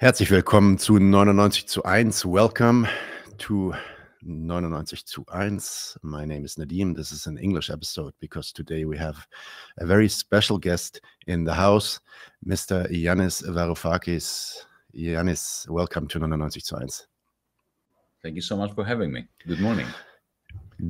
Herzlich willkommen zu 99 zu 1. Welcome to 99 zu 1. My name is Nadim. This is an English episode because today we have a very special guest in the house, Mr. Yanis Varoufakis. Yanis, welcome to 99 zu 1. Thank you so much for having me. Good morning.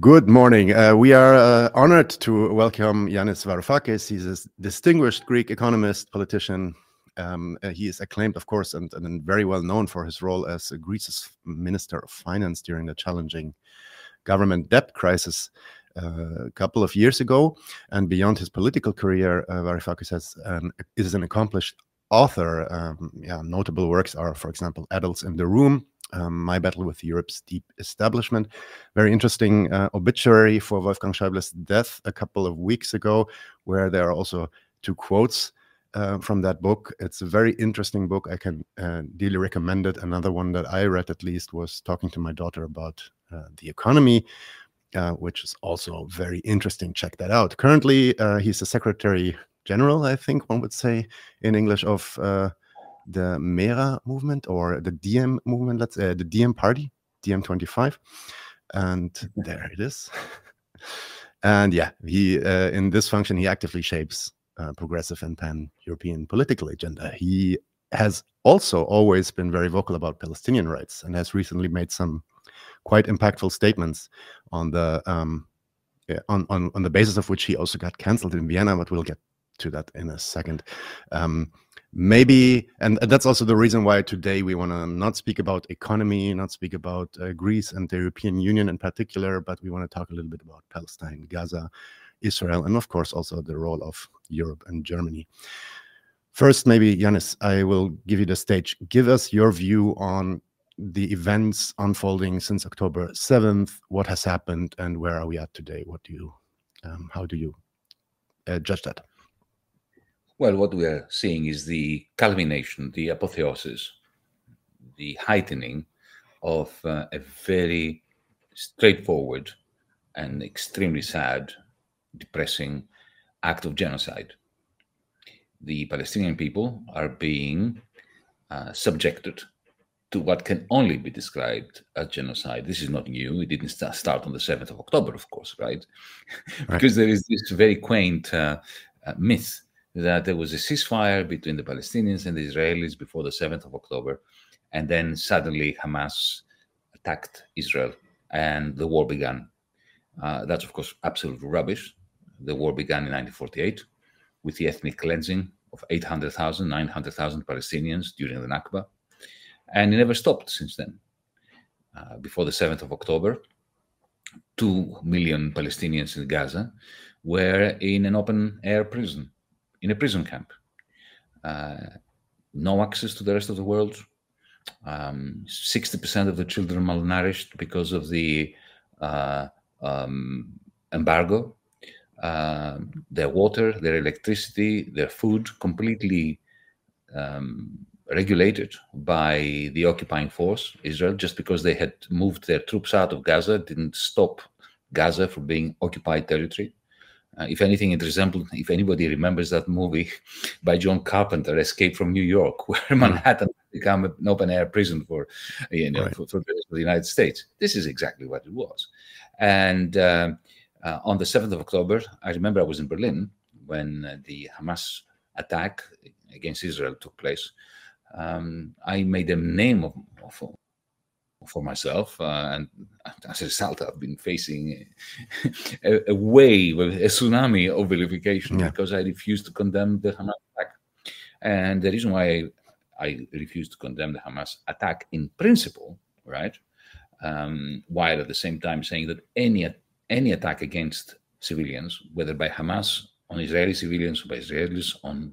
Good morning. Uh, we are uh, honored to welcome Yanis Varoufakis. He's a distinguished Greek economist, politician, um, uh, he is acclaimed, of course, and, and, very well known for his role as Greece's Minister of Finance during the challenging government debt crisis uh, a couple of years ago. And beyond his political career, uh, Varoufakis has an, is an accomplished author. Um, yeah, notable works are, for example, Adults in the Room, um, My Battle with Europe's Deep Establishment. Very interesting uh, obituary for Wolfgang Schäuble's death a couple of weeks ago, where there are also two quotes uh, from that book. It's a very interesting book. I can uh, really recommend it. Another one that I read, at least, was talking to my daughter about uh, the economy, uh, which is also very interesting. Check that out. Currently, uh, he's the Secretary General, I think one would say in English, of uh, the Mera movement or the Diem movement. Let's the Diem Party, Diem 25, and there it is. and yeah, he in this function he actively shapes uh, progressive and pan European political agenda. He has also always been very vocal about Palestinian rights and has recently made some quite impactful statements on the um, on, on on the basis of which he also got cancelled in Vienna. But we'll get to that in a second. Um, maybe, and that's also the reason why today we want to not speak about economy, not speak about uh, Greece and the European Union in particular, but we want to talk a little bit about Palestine, Gaza, Israel, and of course also the role of Europe and Germany. First, maybe Yanis, I will give you the stage. Give us your view on the events unfolding since October 7th. What has happened, and where are we at today? What do you, um, how do you uh, judge that? Well, what we are seeing is the culmination, the apotheosis, the heightening of uh, a very straightforward and extremely sad depressing act of genocide. The Palestinian people are being uh, subjected to what can only be described as genocide. This is not new. It didn't start on the 7th of October, of course, right? because there is this very quaint uh, uh, myth that there was a ceasefire between the Palestinians and the Israelis before the 7th of October, and then suddenly Hamas attacked Israel and the war began. Uh, that's, of course, absolute rubbish the war began in 1948 with the ethnic cleansing of 800,000, 900,000 Palestinians during the Nakba. And it never stopped since then. Uh, before the 7th of October, 2 million Palestinians in Gaza were in an open air prison, in a prison camp. Uh, no access to the rest of the world. Um, 60% of the children malnourished because of the uh, um, embargo um, their water, their electricity, their food completely um, regulated by the occupying force, Israel, just because they had moved their troops out of Gaza, didn't stop Gaza from being occupied territory. Uh, if anything, it resembled, if anybody remembers that movie by John Carpenter, Escape from New York, where hmm. Manhattan became an open air prison for, you know, right. for, for, the United States. This is exactly what it was. And uh, uh, on the 7th of October, I remember I was in Berlin when uh, the Hamas attack against Israel took place. Um, I made a name of, of, for myself, uh, and as a result, I've been facing a, a wave, a tsunami of vilification yeah. because I refused to condemn the Hamas attack. And the reason why I, I refused to condemn the Hamas attack in principle, right, um, while at the same time saying that any any attack against civilians, whether by Hamas on Israeli civilians or by Israelis on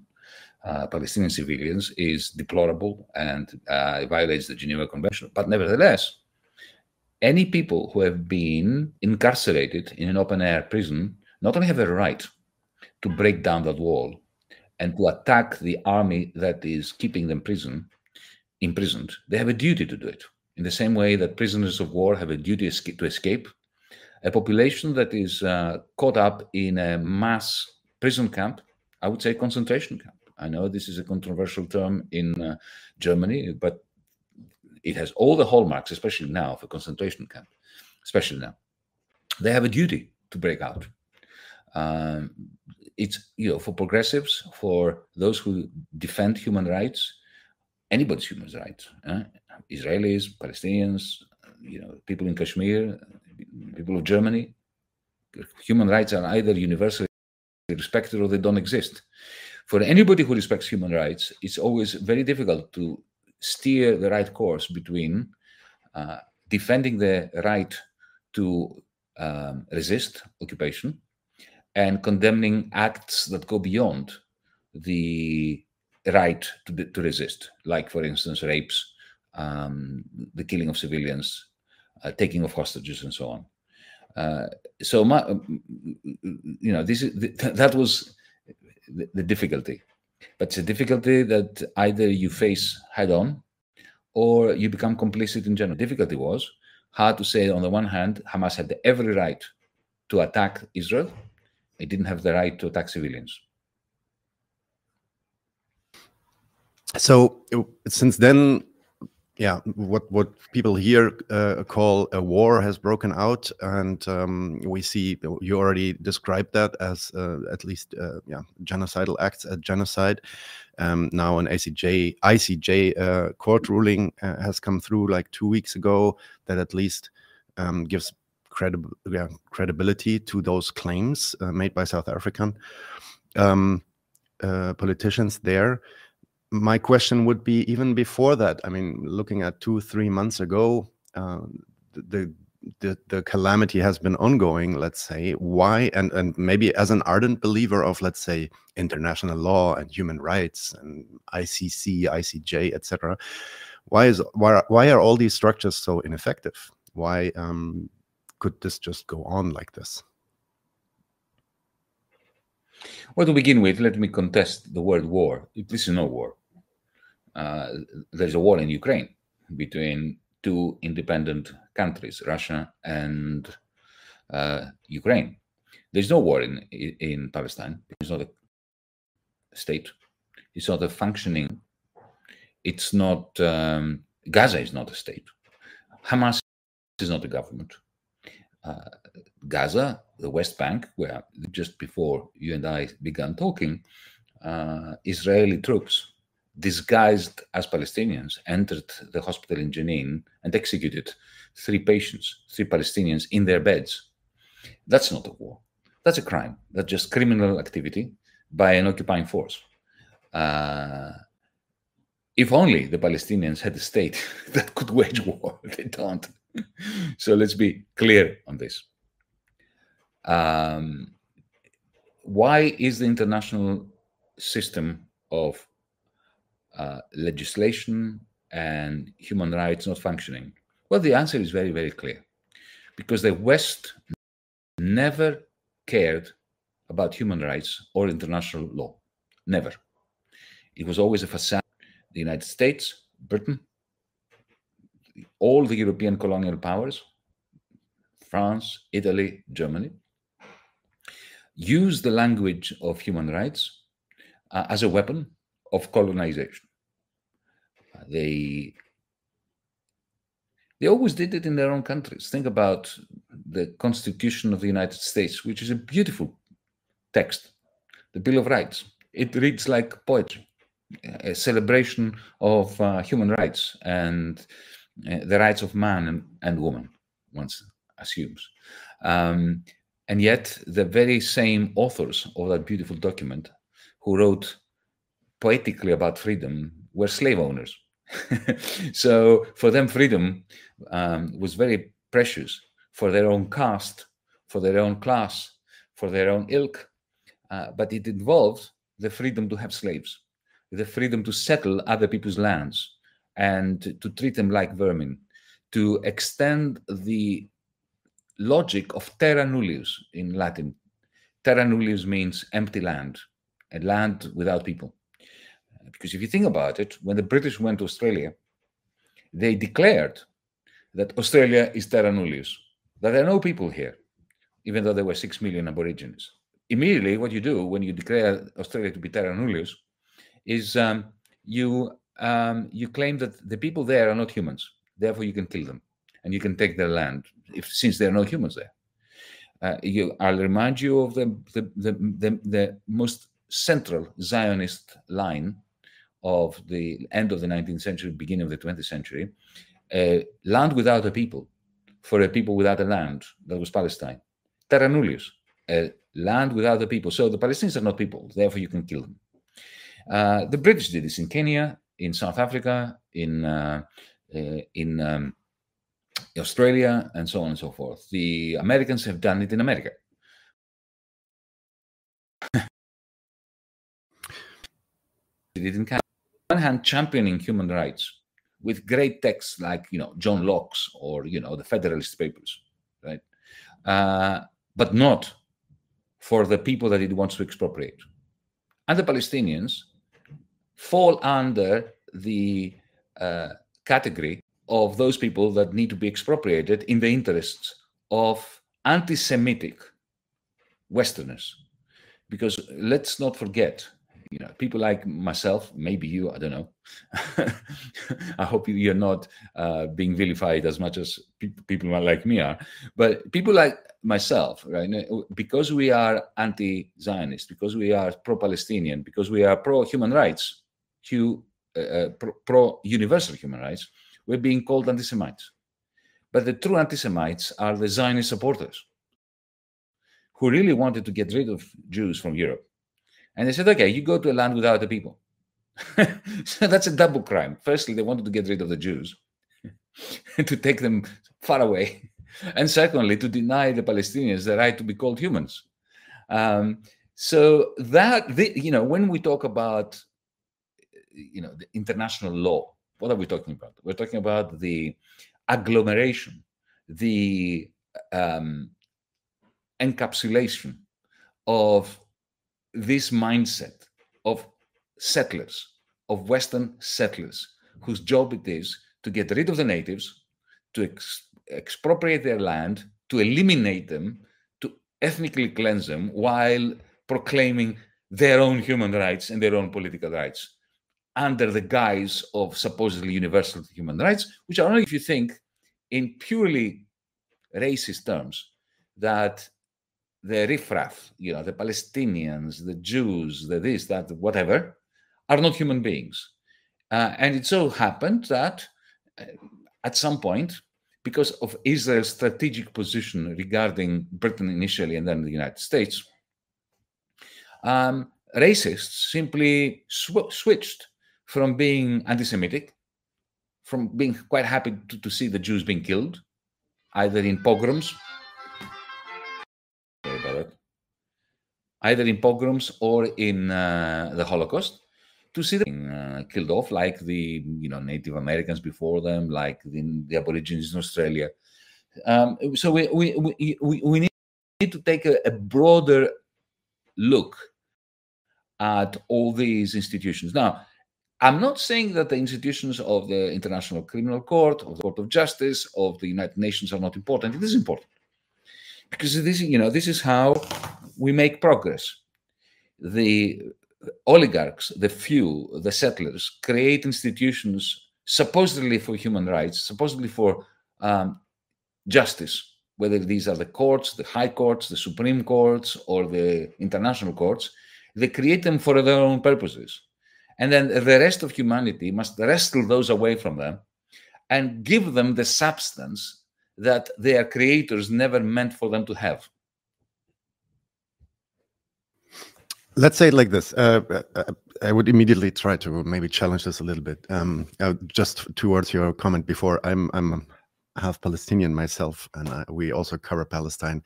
uh, Palestinian civilians, is deplorable and uh, violates the Geneva Convention. But nevertheless, any people who have been incarcerated in an open air prison not only have a right to break down that wall and to attack the army that is keeping them prison imprisoned, they have a duty to do it. In the same way that prisoners of war have a duty to escape a population that is uh, caught up in a mass prison camp, I would say concentration camp. I know this is a controversial term in uh, Germany, but it has all the hallmarks, especially now for concentration camp, especially now. They have a duty to break out. Um, it's you know for progressives, for those who defend human rights, anybody's human rights, uh, Israelis, Palestinians, you know, people in Kashmir, people of Germany. Human rights are either universally respected or they don't exist. For anybody who respects human rights, it's always very difficult to steer the right course between uh, defending the right to um, resist occupation and condemning acts that go beyond the right to, to resist, like, for instance, rapes, um, the killing of civilians, uh, taking of hostages, and so on. Uh, so, my, you know, this is that was the, the difficulty, but it's a difficulty that either you face head on, or you become complicit in general. Difficulty was hard to say. On the one hand, Hamas had every right to attack Israel; it didn't have the right to attack civilians. So, since then, yeah, what what people here uh, call a war has broken out, and um, we see you already described that as uh, at least uh, yeah genocidal acts at genocide. Um, now an ICJ uh, court ruling uh, has come through like two weeks ago that at least um, gives credible yeah, credibility to those claims uh, made by South African um, politicians there my question would be even before that i mean looking at two three months ago uh, the, the the calamity has been ongoing let's say why and and maybe as an ardent believer of let's say international law and human rights and icc icj etc why is why why are all these structures so ineffective why um, could this just go on like this well, to begin with, let me contest the word war. This is no war. Uh, there's a war in Ukraine between two independent countries, Russia and uh, Ukraine. There's no war in in Palestine. It's not a state. It's not a functioning. It's not um, Gaza is not a state. Hamas is not a government. Uh, Gaza, the West Bank, where just before you and I began talking, uh, Israeli troops disguised as Palestinians, entered the hospital in Jenin and executed three patients, three Palestinians in their beds. That's not a war. That's a crime. That's just criminal activity by an occupying force. Uh, if only the Palestinians had a state that could wage war, they don't. so let's be clear on this. Um, why is the international system of uh, legislation and human rights not functioning? Well, the answer is very, very clear. Because the West never cared about human rights or international law. Never. It was always a facade. The United States, Britain, all the European colonial powers, France, Italy, Germany, used the language of human rights uh, as a weapon of colonization. They they always did it in their own countries. Think about the Constitution of the United States, which is a beautiful text, the Bill of Rights. It reads like poetry, a celebration of uh, human rights and uh, the rights of man and, and woman, one assumes. Um, and yet, the very same authors of that beautiful document who wrote poetically about freedom were slave owners. so for them, freedom um, was very precious for their own caste, for their own class, for their own ilk. Uh, but it involved the freedom to have slaves, the freedom to settle other people's lands and to treat them like vermin, to extend the logic of terra nullius in Latin. Terra nullius means empty land, a land without people. Because if you think about it, when the British went to Australia, they declared that Australia is terra nullius, that there are no people here, even though there were 6 million Aborigines. Immediately, what you do when you declare Australia to be terra nullius is um, you um, you claim that the people there are not humans, therefore you can kill them and you can take their land if since there are no humans there. Uh, you, I'll remind you of the the, the the, the most central Zionist line of the end of the 19th century, beginning of the 20th century, uh, land without a people, for a people without a land, that was Palestine. Terra nullius, a land without a people. So the Palestinians are not people, therefore you can kill them. Uh, the British did this in Kenya, in South Africa, in uh, uh in um, Australia, and so on and so forth. The Americans have done it in America. did it in Canada. On one hand, championing human rights with great texts like you know John Locke's or you know the Federalist Papers, right? Uh, but not for the people that it wants to expropriate. And the Palestinians fall under the uh, category of those people that need to be expropriated in the interests of anti Semitic Westerners. Because let's not forget, you know, people like myself, maybe you, I don't know. I hope you're not uh, being vilified as much as pe- people like me are. But people like myself, right? Because we are anti Zionist, because we are pro Palestinian, because we are pro human rights, uh, uh pro universal human rights, we're being called anti Semites. But the true anti Semites are the Zionist supporters who really wanted to get rid of Jews from Europe. And they said, okay, you go to a land without the people. so that's a double crime. Firstly, they wanted to get rid of the Jews, to take them far away. And secondly, to deny the Palestinians the right to be called humans. Um, so that, the, you know, when we talk about, you know, the international law, what are we talking about? We're talking about the agglomeration, the um, encapsulation of this mindset of settlers, of Western settlers, whose job it is to get rid of the natives, to ex- expropriate their land, to eliminate them, to ethnically cleanse them, while proclaiming their own human rights and their own political rights under the guise of supposedly universal human rights, which are only if you think in purely racist terms that the riffraff, you know, the Palestinians, the Jews, the this, that, whatever, are not human beings. Uh, and it so happened that uh, at some point, because of Israel's strategic position regarding Britain initially and then the United States, um, racists simply sw- switched from being anti-Semitic, from being quite happy to, to see the Jews being killed, either in pogroms, either in pogroms or in uh, the Holocaust, to see them uh, killed off, like the you know Native Americans before them, like the, the Aborigines in Australia. Um, so we, we, we, we need to take a, a broader look at all these institutions. Now, I'm not saying that the institutions of the International Criminal Court, of the Court of Justice, of the United Nations are not important. It is important because this, you know, this is how we make progress. The oligarchs, the few, the settlers, create institutions supposedly for human rights, supposedly for um, justice, whether these are the courts, the high courts, the supreme courts, or the international courts. They create them for their own purposes and then the rest of humanity must wrestle those away from them and give them the substance that their creators never meant for them to have. Let's say it like this. Uh, uh I would immediately try to maybe challenge this a little bit. Um, uh, just towards your comment before, I'm I'm half Palestinian myself, and I, we also cover Palestine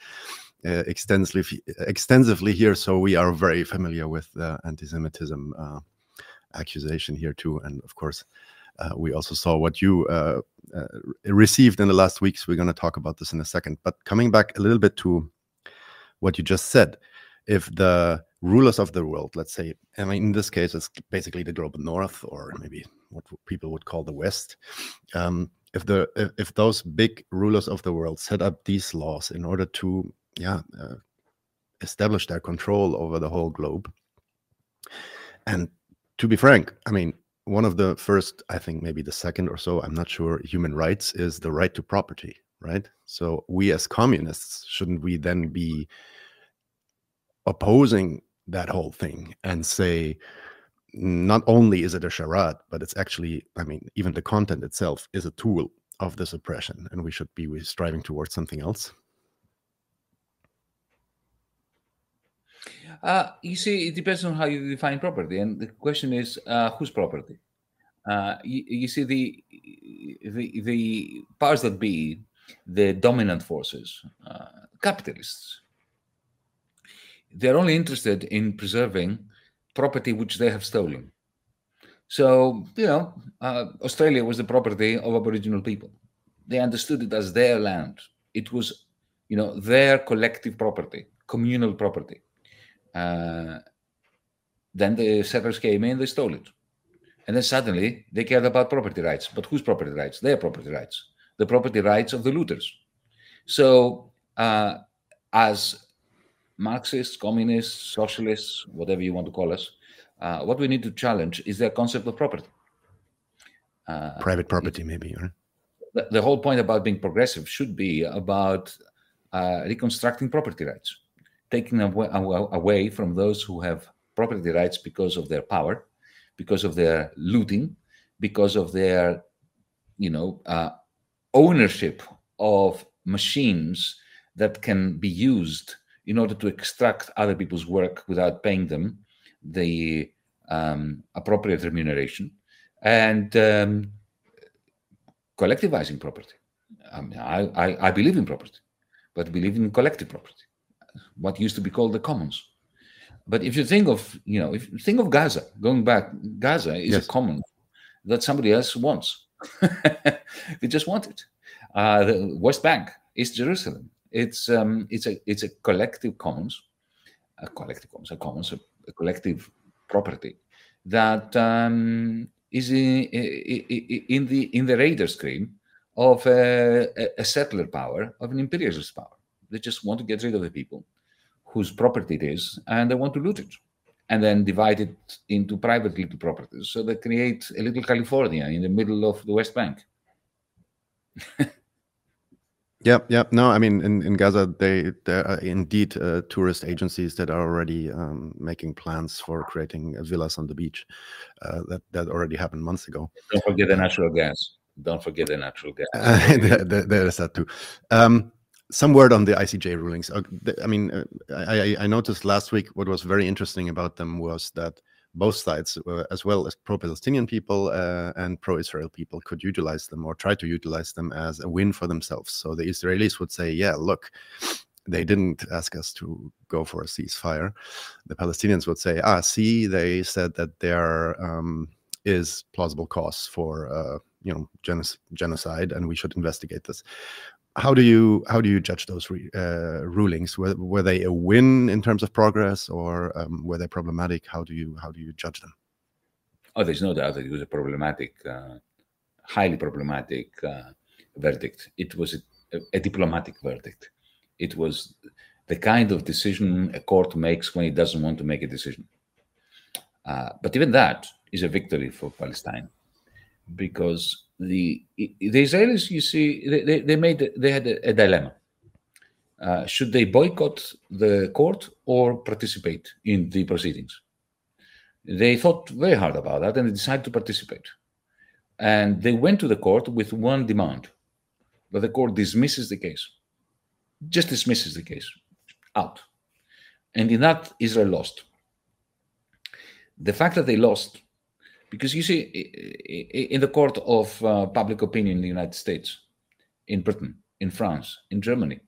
uh, extensively extensively here, so we are very familiar with uh, anti-Semitism uh, accusation here too. And of course, uh, we also saw what you uh, uh, received in the last weeks. We're going to talk about this in a second. But coming back a little bit to what you just said, if the rulers of the world, let's say, I mean, in this case, it's basically the global north, or maybe what people would call the West. Um, if the if, if, those big rulers of the world set up these laws in order to, yeah, uh, establish their control over the whole globe, and to be frank, I mean, one of the first, I think maybe the second or so, I'm not sure, human rights is the right to property, right? So we as communists, shouldn't we then be opposing that whole thing and say, not only is it a charade, but it's actually, I mean, even the content itself is a tool of this oppression, and we should be striving towards something else? Uh, you see, it depends on how you define property, and the question is uh, whose property. Uh, you, you, see, the, the the powers that be, the dominant forces, uh, capitalists, they're only interested in preserving property which they have stolen. So, you know, uh, Australia was the property of Aboriginal people. They understood it as their land. It was, you know, their collective property, communal property. Uh, then the settlers came in, they stole it. And then suddenly they cared about property rights. But whose property rights? Their property rights, the property rights of the looters. So, uh, as Marxists, communists, socialists, whatever you want to call us, uh, what we need to challenge is their concept of property. Uh, Private property, maybe. Right? The, the, whole point about being progressive should be about uh, reconstructing property rights, taking away, away from those who have property rights because of their power, because of their looting, because of their, you know, uh, ownership of machines that can be used in order to extract other people's work without paying them the um, appropriate remuneration and um, collectivizing property. I, mean, I, I, I, believe in property, but believe in collective property, what used to be called the commons. But if you think of, you know, if you think of Gaza, going back, Gaza is yes. a common that somebody else wants. they just want it. Uh, the West Bank, East Jerusalem, it's um, it's a it's a collective commons, a collective commons, a commons, a, a collective property that um, is in, in the in the radar screen of a, a, settler power, of an imperialist power. They just want to get rid of the people whose property it is, and they want to loot it, and then divide it into private little properties. So they create a little California in the middle of the West Bank. Yep, yep. No, I mean, in, in Gaza, they there are indeed uh, tourist agencies that are already um, making plans for creating villas on the beach. Uh, that that already happened months ago. Don't forget the natural gas. Don't forget the natural gas. there, there is that too. Um, some word on the ICJ rulings. Uh, I mean, uh, I, I noticed last week what was very interesting about them was that both sides, uh, as well as pro-Palestinian people uh, and pro-Israel people, could utilize them or try to utilize them as a win for themselves. So the Israelis would say, "Yeah, look." They didn't ask us to go for a ceasefire. The Palestinians would say, "Ah, see, they said that there um, is plausible cause for uh, you know genocide, and we should investigate this." How do you how do you judge those uh, rulings? Were, were they a win in terms of progress, or um, were they problematic? How do you how do you judge them? Oh, there's no doubt that it was a problematic, uh, highly problematic uh, verdict. It was a, a, diplomatic verdict. It was the kind of decision a court makes when it doesn't want to make a decision. Uh, but even that is a victory for Palestine because the the Israelis, you see, they, they made they had a, a dilemma. Uh, should they boycott the court or participate in the proceedings? They thought very hard about that and they decided to participate. And they went to the court with one demand that the court dismisses the case, just dismisses the case out. And in that, Israel lost. The fact that they lost because you see, in the court of uh, public opinion in the United States, in Britain, in France, in Germany,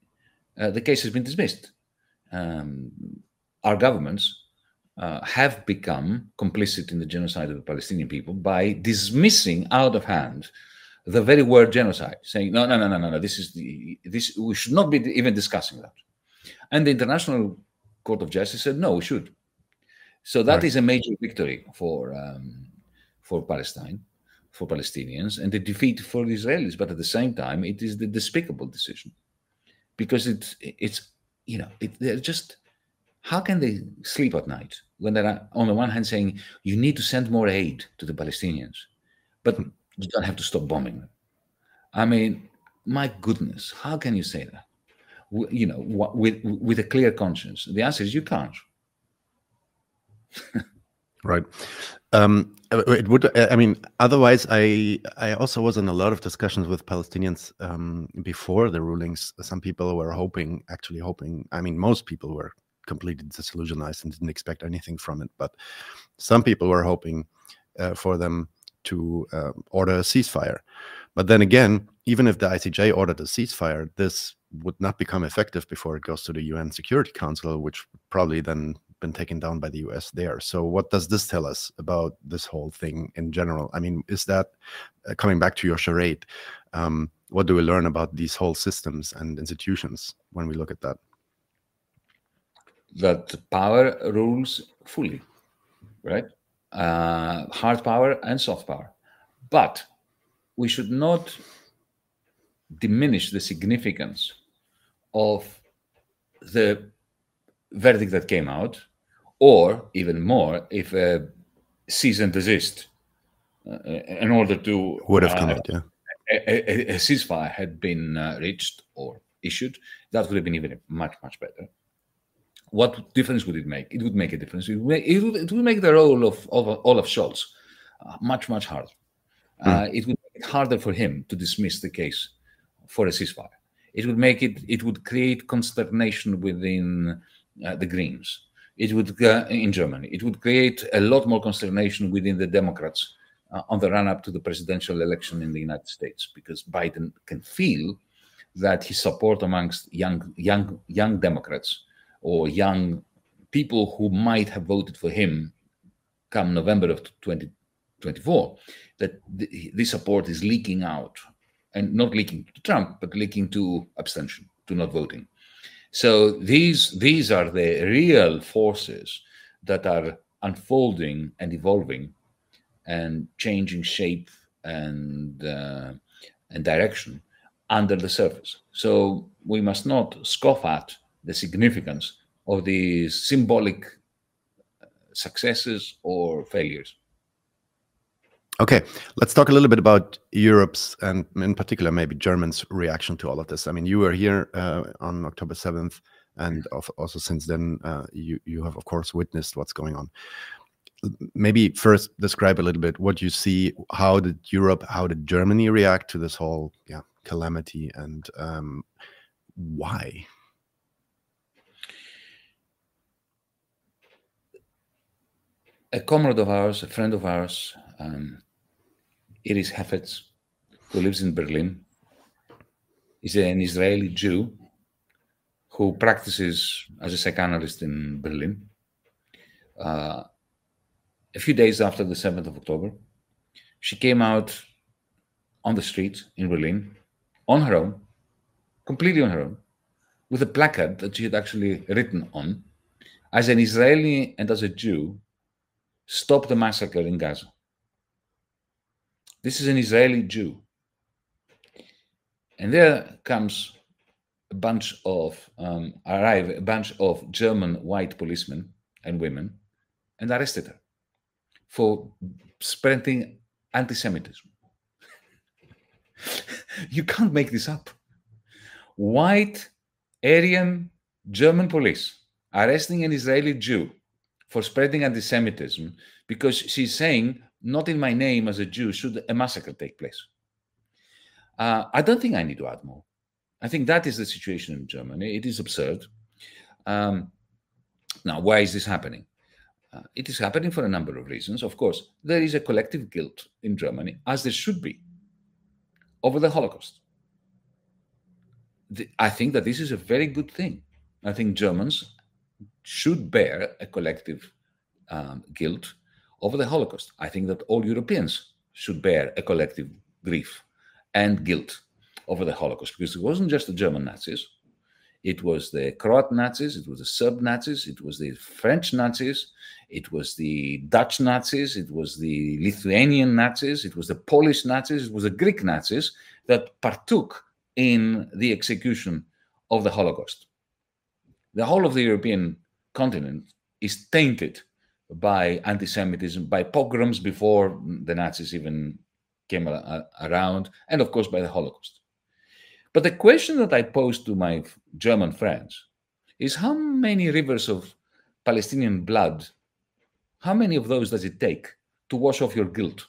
uh, the case has been dismissed. Um, our governments uh, have become complicit in the genocide of the Palestinian people by dismissing out of hand the very word genocide, saying no, no, no, no, no, no. This is the this we should not be even discussing that. And the International Court of Justice said no, we should. So that right. is a major victory for um, for Palestine, for Palestinians, and a defeat for the Israelis. But at the same time, it is the despicable decision because it's it's you know it, they're just how can they sleep at night when they're on the one hand saying you need to send more aid to the Palestinians, but you don't have to stop bombing them? I mean, my goodness, how can you say that? You know, with with a clear conscience. The answer is you can't. right. Um, it would. I mean, otherwise, I I also was in a lot of discussions with Palestinians um, before the rulings. Some people were hoping, actually hoping. I mean, most people were completely disillusionized and didn't expect anything from it. But some people were hoping uh, for them to uh, order a ceasefire. But then again, even if the ICJ ordered a ceasefire, this would not become effective before it goes to the UN Security Council, which probably then been taken down by the US there. So, what does this tell us about this whole thing in general? I mean, is that uh, coming back to your charade? Um, what do we learn about these whole systems and institutions when we look at that? That power rules fully, right? Uh, hard power and soft power. But we should not diminish the significance of the verdict that came out, or even more, if a cease and desist uh, in order to would have come uh, out, yeah. A, a, a, ceasefire had been uh, reached or issued, that would have been even much, much better. What difference would it make? It would make a difference. It would make, it would, it would make the role of, of Olaf Scholz uh, much, much harder. Mm. it would make it harder for him to dismiss the case for a ceasefire. It would make it, it would create consternation within uh, the Greens. It would, uh, in Germany, it would create a lot more consternation within the Democrats uh, on the run up to the presidential election in the United States because Biden can feel that his support amongst young, young, young Democrats or young people who might have voted for him come November of 2024, that this support is leaking out and not leaking to Trump, but leaking to abstention, to not voting. So these these are the real forces that are unfolding and evolving and changing shape and uh, and direction under the surface. So we must not scoff at the significance of these symbolic uh, successes or failures. Okay, let's talk a little bit about Europe's and in particular maybe Germany's reaction to all of this. I mean, you were here uh, on October 7th, and also since then, uh, you, you have, of course, witnessed what's going on. Maybe first describe a little bit what you see. How did Europe, how did Germany react to this whole yeah, calamity, and um, why? A comrade of ours, a friend of ours, um, Iris Hefets, who lives in Berlin, is an Israeli Jew who practices as a psychoanalyst in Berlin. Uh, a few days after the 7th of October, she came out on the street in Berlin on her own, completely on her own, with a placard that she had actually written on as an Israeli and as a Jew, stop the massacre in Gaza. This is an Israeli Jew. And there comes a bunch of, um, arrive a bunch of German white policemen and women and arrested her for spreading anti Semitism. you can't make this up. White, Aryan, German police arresting an Israeli Jew for spreading anti Semitism because she's saying not in my name as a Jew, should a massacre take place. Uh, I don't think I need to add more. I think that is the situation in Germany. It is absurd. Um, now, why is this happening? Uh, it is happening for a number of reasons. Of course, there is a collective guilt in Germany, as there should be, over the Holocaust. The, I think that this is a very good thing. I think Germans should bear a collective um, guilt over the Holocaust. I think that all Europeans should bear a collective grief and guilt over the Holocaust because it wasn't just the German Nazis. It was the Croat Nazis, it was the Serb Nazis, it was the French Nazis, it was the Dutch Nazis, it was the Lithuanian Nazis, it was the Polish Nazis, it was the Greek Nazis that partook in the execution of the Holocaust. The whole of the European continent is tainted by anti-Semitism, by pogroms before the Nazis even came around, and of course by the Holocaust. But the question that I posed to my German friends is how many rivers of Palestinian blood, how many of those does it take to wash off your guilt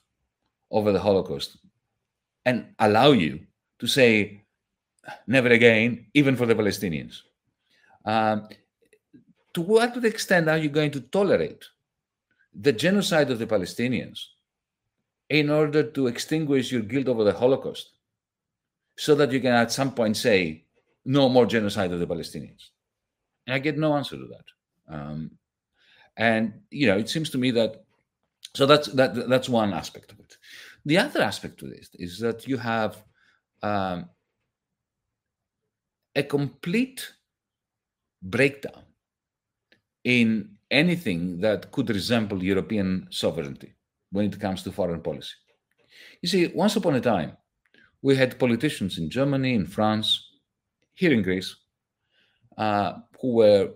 over the Holocaust and allow you to say, never again, even for the Palestinians? Um, to what extent are you going to tolerate the genocide of the Palestinians in order to extinguish your guilt over the Holocaust so that you can at some point say, no more genocide of the Palestinians? And I get no answer to that. Um, and you know, it seems to me that so that's that that's one aspect of it. The other aspect to this is that you have um, a complete breakdown in anything that could resemble European sovereignty when it comes to foreign policy. You see, once upon a time, we had politicians in Germany, in France, here in Greece, uh, who were,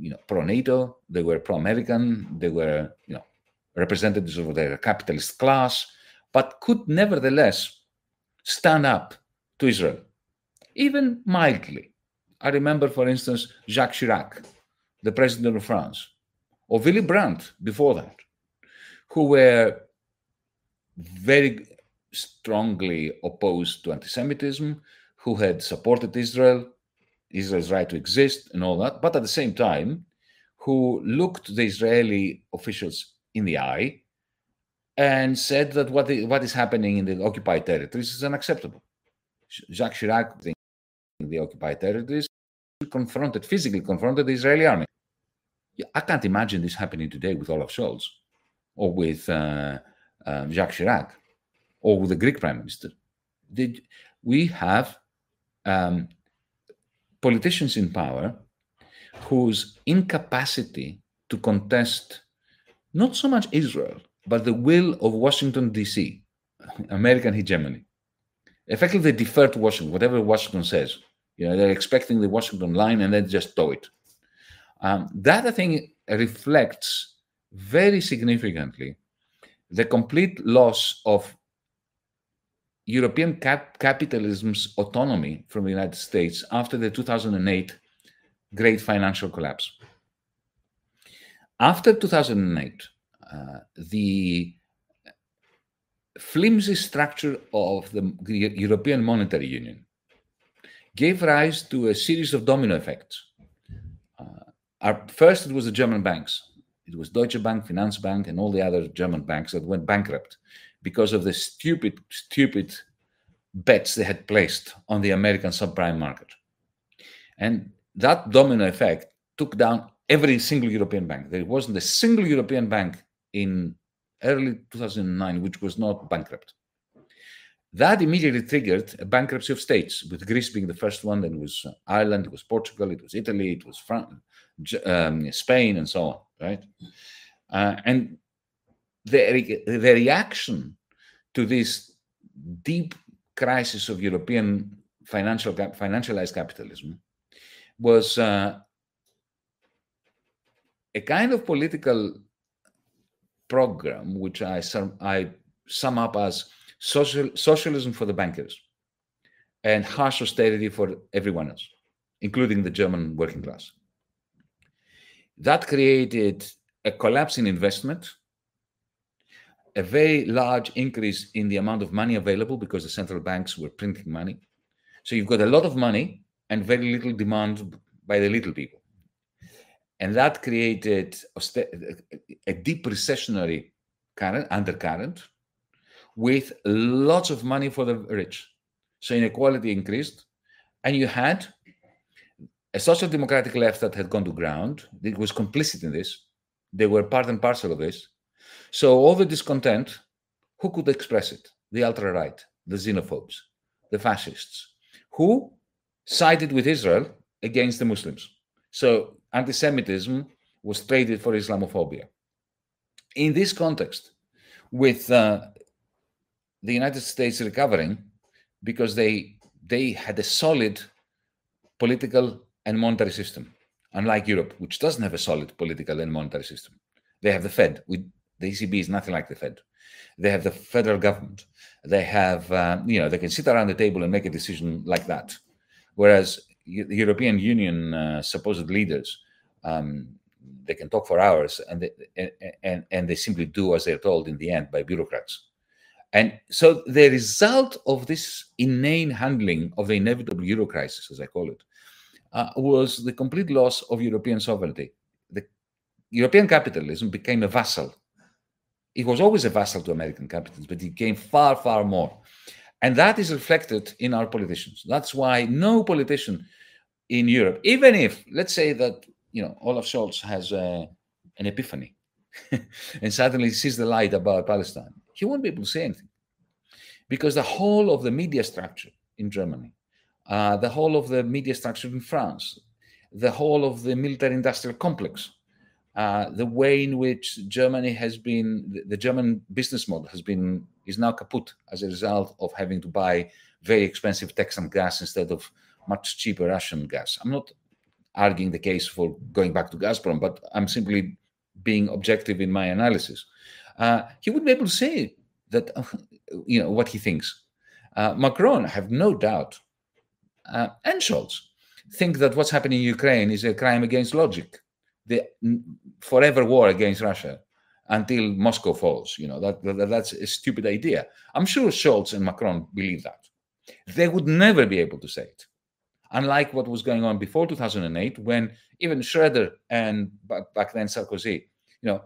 you know, pro-NATO, they were pro-American, they were, you know, representatives of the capitalist class, but could nevertheless stand up to Israel, even mildly. I remember, for instance, Jacques Chirac, the president of France, or Willy Brandt before that, who were very strongly opposed to anti Semitism, who had supported Israel, Israel's right to exist, and all that, but at the same time, who looked the Israeli officials in the eye and said that what, the, what is happening in the occupied territories is unacceptable. Jacques Chirac, in the occupied territories, confronted, physically confronted the Israeli army. I can't imagine this happening today with Olaf Scholz or with uh, uh, Jacques Chirac or with the Greek prime minister. We have um, politicians in power whose incapacity to contest not so much Israel, but the will of Washington, D.C., American hegemony. Effectively, they defer to Washington, whatever Washington says. You know, they're expecting the Washington line and then just do it. Um, that, I think, reflects very significantly the complete loss of European cap capitalism's autonomy from the United States after the 2008 great financial collapse. After 2008, uh, the flimsy structure of the European Monetary Union gave rise to a series of domino effects. Uh, first, it was the German banks. It was Deutsche Bank, Finanzbank, and all the other German banks that went bankrupt because of the stupid, stupid bets they had placed on the American subprime market. And that domino effect took down every single European bank. There wasn't a single European bank in early 2009 which was not bankrupt. That immediately triggered a bankruptcy of states, with Greece being the first one. Then it was Ireland, it was Portugal, it was Italy, it was France, um, Spain, and so on. Right, uh, and the the reaction to this deep crisis of European financial financialized capitalism was uh, a kind of political program which I sum, I sum up as social, socialism for the bankers and harsh austerity for everyone else, including the German working class. That created a collapse in investment, a very large increase in the amount of money available because the central banks were printing money. So you've got a lot of money and very little demand by the little people. And that created a deep recessionary current, undercurrent with lots of money for the rich. So inequality increased. And you had a social democratic left that had gone to ground. It was complicit in this. They were part and parcel of this. So all the discontent, who could express it? The ultra right, the xenophobes, the fascists, who sided with Israel against the Muslims. So anti Semitism was traded for Islamophobia. In this context, with uh, the United States recovering because they they had a solid political and monetary system unlike Europe, which doesn't have a solid political and monetary system. They have the Fed. We, the ECB is nothing like the Fed. They have the federal government. They have, uh, you know, they can sit around the table and make a decision like that. Whereas the European Union uh, supposed leaders, um, they can talk for hours and they, and, and they simply do as they're told in the end by bureaucrats. And so the result of this inane handling of the inevitable euro crisis, as I call it, uh, was the complete loss of European sovereignty. The European capitalism became a vassal. It was always a vassal to American capitalism, but it became far, far more. And that is reflected in our politicians. That's why no politician in Europe, even if, let's say that, you know, Olaf Scholz has uh, an epiphany and suddenly sees the light about Palestine, he won't be able to say anything. Because the whole of the media structure in Germany, uh, the whole of the media structure in France, the whole of the military industrial complex, uh, the way in which Germany has been, the, the, German business model has been, is now kaput as a result of having to buy very expensive Texan gas instead of much cheaper Russian gas. I'm not arguing the case for going back to Gazprom, but I'm simply being objective in my analysis. Uh, he would be able to say that, you know, what he thinks. Uh, Macron, I have no doubt, uh, and Scholz think that what's happening in Ukraine is a crime against logic, the forever war against Russia until Moscow falls. You know that, that that's a stupid idea. I'm sure Scholz and Macron believe that. They would never be able to say it, unlike what was going on before 2008, when even Schroeder and back then Sarkozy, you know,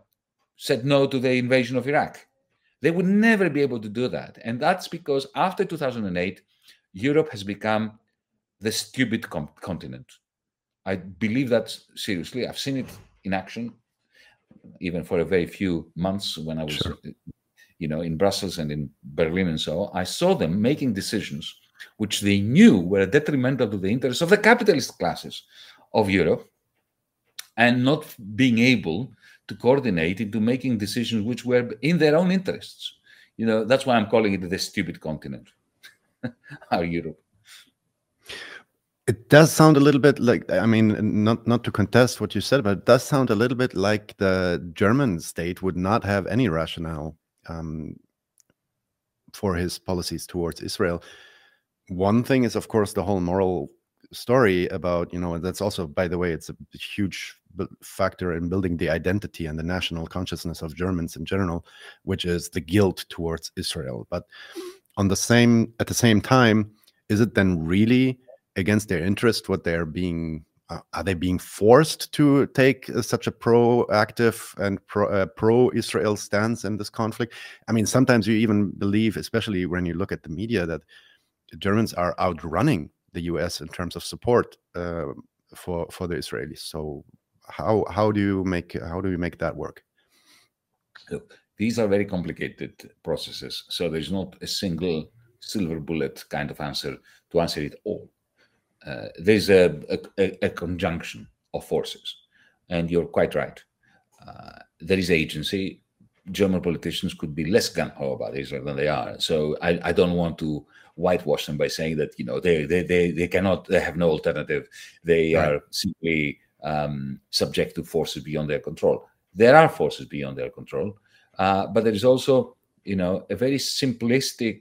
said no to the invasion of Iraq. They would never be able to do that. And that's because after 2008, Europe has become the stupid continent. I believe that seriously. I've seen it in action, even for a very few months when I was, sure. you know, in Brussels and in Berlin and so on. I saw them making decisions which they knew were detrimental to the interests of the capitalist classes of Europe and not being able to coordinate into making decisions which were in their own interests. You know, that's why I'm calling it the stupid continent, our Europe. It does sound a little bit like I mean, not not to contest what you said, but it does sound a little bit like the German state would not have any rationale um, for his policies towards Israel. One thing is, of course, the whole moral story about you know that's also by the way it's a huge factor in building the identity and the national consciousness of germans in general which is the guilt towards israel but on the same at the same time is it then really against their interest what they're being uh, are they being forced to take uh, such a proactive and pro, uh, pro-israel stance in this conflict i mean sometimes you even believe especially when you look at the media that germans are outrunning the U.S. in terms of support uh, for for the Israelis. So how how do you make how do you make that work? These are very complicated processes. So there's not a single silver bullet kind of answer to answer it all. Uh, there's a, a, a, conjunction of forces, and you're quite right. Uh, there is agency. German politicians could be less gun ho about Israel than they are. So I, I don't want to whitewash them by saying that you know they they they, they cannot they have no alternative they right. are simply um, subject to forces beyond their control. There are forces beyond their control uh, but there is also you know a very simplistic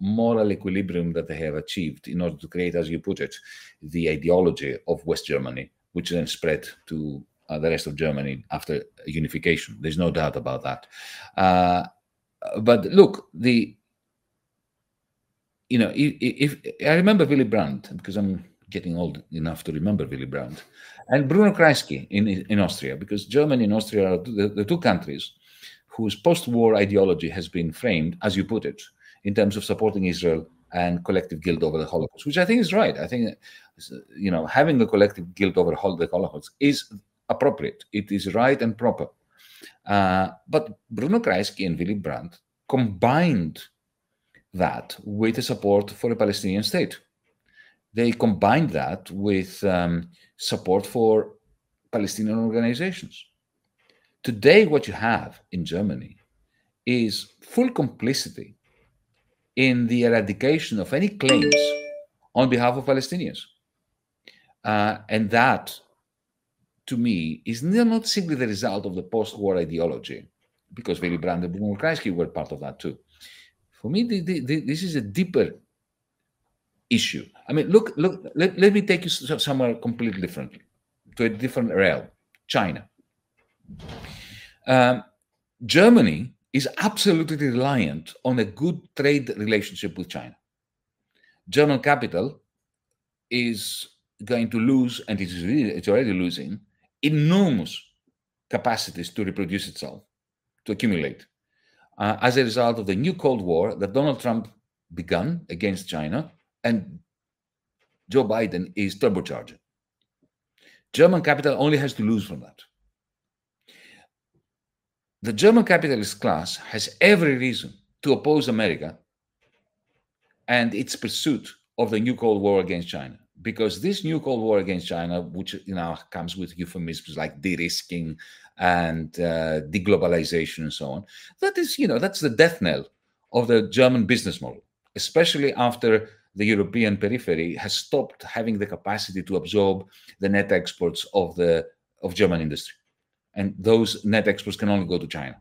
moral equilibrium that they have achieved in order to create as you put it the ideology of west germany which then spread to uh, the rest of germany after unification. There's no doubt about that. Uh, but look the you know, if, if, I remember Willy Brandt because I'm getting old enough to remember Willy Brandt, and Bruno Kreisky in in Austria, because Germany and Austria are the, the two countries whose post-war ideology has been framed, as you put it, in terms of supporting Israel and collective guilt over the Holocaust, which I think is right. I think, you know, having a collective guilt over the Holocaust is appropriate. It is right and proper. Uh, but Bruno Kreisky and Willy Brandt combined that with the support for a Palestinian state. They combined that with um, support for Palestinian organizations. Today, what you have in Germany is full complicity in the eradication of any claims on behalf of Palestinians. Uh, and that to me, is not simply the result of the post-war ideology, because Willy Brandt and Bruno Kreisky were part of that too. For me, the, the, the, this is a deeper issue. I mean, look, look. Let, let me take you somewhere completely different, to a different realm. China. Um, Germany is absolutely reliant on a good trade relationship with China. German capital is going to lose, and it is it's already losing, enormous capacities to reproduce itself, to accumulate, uh, as a result of the new Cold War that Donald Trump began against China, and Joe Biden is turbocharging. German capital only has to lose from that. The German capitalist class has every reason to oppose America and its pursuit of the new Cold War against China. Because this new Cold War against China, which you know comes with euphemisms like de-risking and uh, deglobalization and so on, that is, you know, that's the death knell of the German business model, especially after the European periphery has stopped having the capacity to absorb the net exports of the of German industry, and those net exports can only go to China.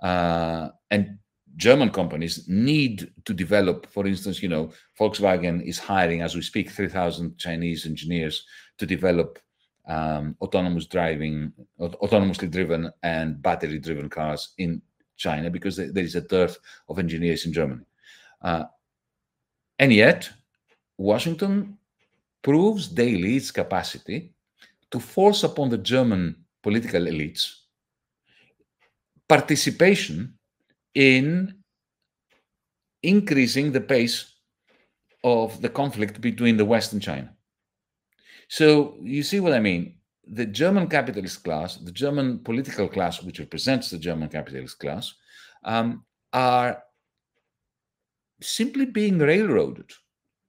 Uh, and German companies need to develop, for instance, you know, Volkswagen is hiring as we speak 3,000 Chinese engineers to develop um, autonomous driving, autonomously driven and battery driven cars in China because there is a dearth of engineers in Germany. Uh, and yet, Washington proves daily its capacity to force upon the German political elites participation in increasing the pace of the conflict between the West and China. So you see what I mean? The German capitalist class, the German political class, which represents the German capitalist class, um, are simply being railroaded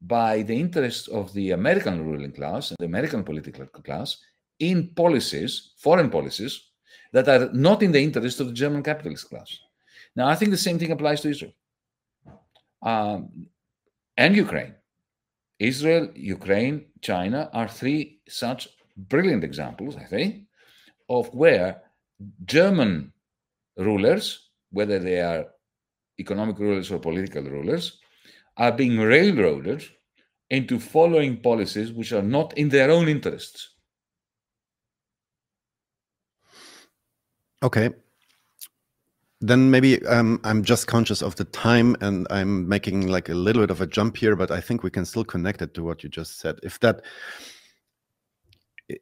by the interests of the American ruling class and the American political class in policies, foreign policies, that are not in the interest of the German capitalist class. Now, I think the same thing applies to Israel um, and Ukraine. Israel, Ukraine, China are three such brilliant examples, I think, of where German rulers, whether they are economic rulers or political rulers, are being railroaded into following policies which are not in their own interests. Okay, then maybe um, I'm just conscious of the time and I'm making like a little bit of a jump here, but I think we can still connect it to what you just said. If that,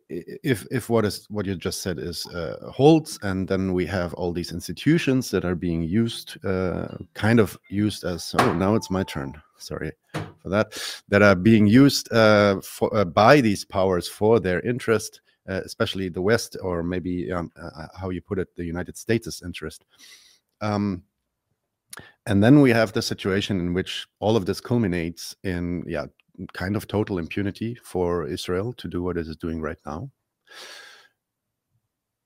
if if what is what you just said is uh, holds, and then we have all these institutions that are being used, uh, kind of used as oh now it's my turn. Sorry for that. That are being used uh, for uh, by these powers for their interest. Uh, especially the West, or maybe um, uh, how you put it, the United States' interest. Um, and then we have the situation in which all of this culminates in, yeah, kind of total impunity for Israel to do what it is doing right now.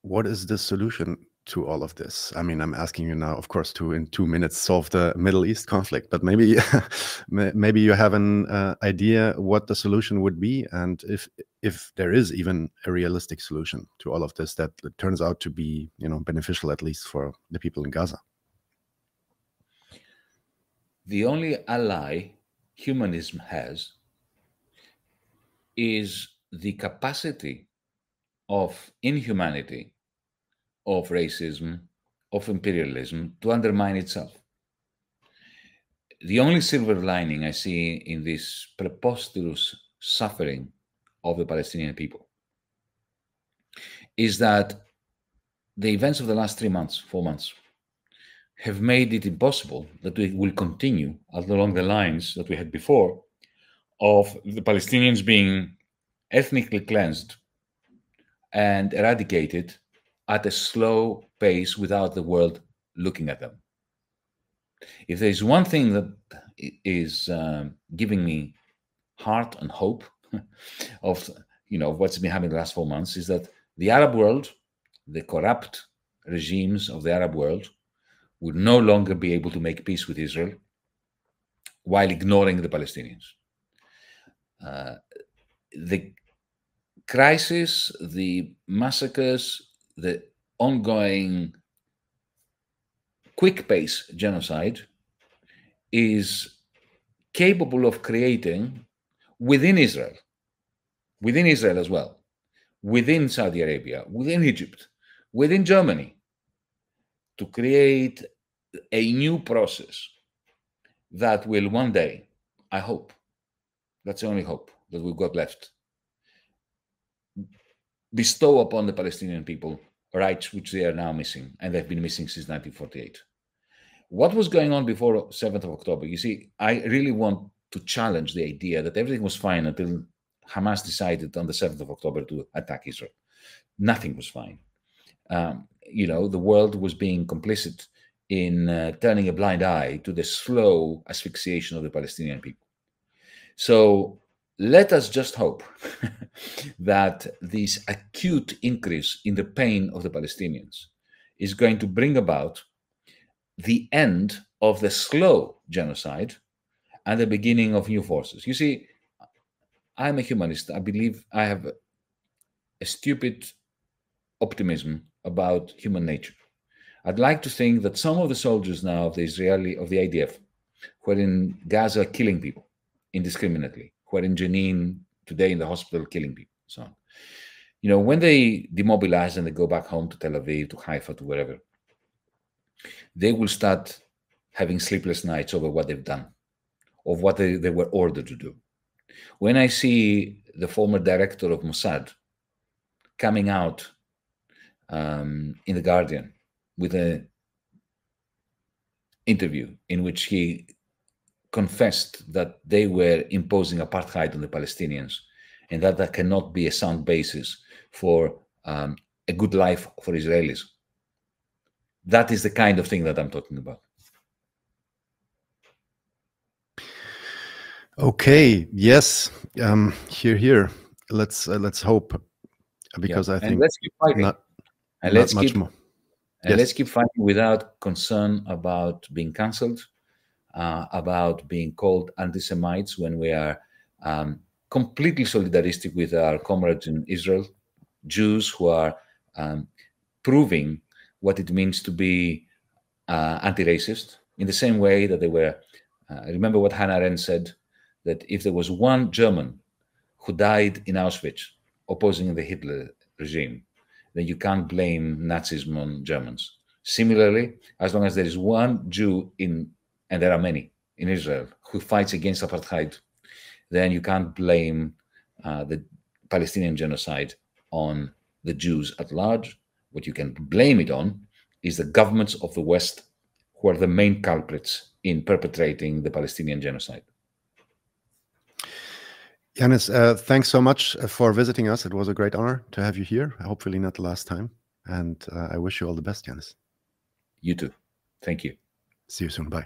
What is the solution to all of this? I mean, I'm asking you now, of course, to in two minutes solve the Middle East conflict, but maybe maybe you have an uh, idea what the solution would be, and if if there is even a realistic solution to all of this that turns out to be, you know, beneficial at least for the people in Gaza. The only ally humanism has is the capacity of inhumanity of racism, of imperialism to undermine itself. The only silver lining I see in this preposterous suffering of the Palestinian people is that the events of the last three months, four months, have made it impossible that we will continue along the lines that we had before of the Palestinians being ethnically cleansed and eradicated at a slow pace without the world looking at them. If there is one thing that is um, giving me heart and hope of you know what's been happening the last four months is that the Arab world, the corrupt regimes of the Arab world, would no longer be able to make peace with Israel while ignoring the Palestinians. Uh, the crisis, the massacres, the ongoing quick pace genocide is capable of creating within Israel, within Israel as well, within Saudi Arabia, within Egypt, within Germany, to create a new process that will one day, I hope, that's the only hope that we've got left, bestow upon the Palestinian people rights which they are now missing, and they've been missing since 1948. What was going on before 7th of October? You see, I really want to challenge the idea that everything was fine until Hamas decided on the 7th of October to attack Israel. Nothing was fine. Um, you know, the world was being complicit in uh, turning a blind eye to the slow asphyxiation of the Palestinian people. So let us just hope that this acute increase in the pain of the Palestinians is going to bring about the end of the slow genocide and the beginning of new forces. You see, I'm a humanist. I believe I have a stupid optimism about human nature. I'd like to think that some of the soldiers now of the Israeli, of the IDF, who are in Gaza killing people indiscriminately, who are in Jenin today in the hospital killing people, so on. You know, when they demobilize and they go back home to Tel Aviv, to Haifa, to wherever, they will start having sleepless nights over what they've done, of what they, they were ordered to do. When I see the former director of Mossad coming out um, in the Guardian with an interview in which he confessed that they were imposing apartheid on the Palestinians and that that cannot be a sound basis for um, a good life for Israelis. That is the kind of thing that I'm talking about. Okay. Yes. Um, here, here. Let's uh, let's hope, because yeah. I think let's keep fighting. Not, and let's keep more. and yes. let's keep fighting without concern about being cancelled, uh, about being called anti-Semites when we are um, completely solidaristic with our comrades in Israel, Jews who are um, proving what it means to be uh, anti-racist in the same way that they were. Uh, remember what Hannah Arendt said that if there was one German who died in Auschwitz opposing the Hitler regime, then you can't blame Nazism on Germans. Similarly, as long as there is one Jew in, and there are many in Israel, who fights against apartheid, then you can't blame uh, the Palestinian genocide on the Jews at large. What you can blame it on is the governments of the West who are the main culprits in perpetrating the Palestinian genocide. Yanis, uh, thanks so much uh, for visiting us. It was a great honor to have you here. Hopefully, not the last time. And uh, I wish you all the best, Yanis. You too. Thank you. See you soon. Bye.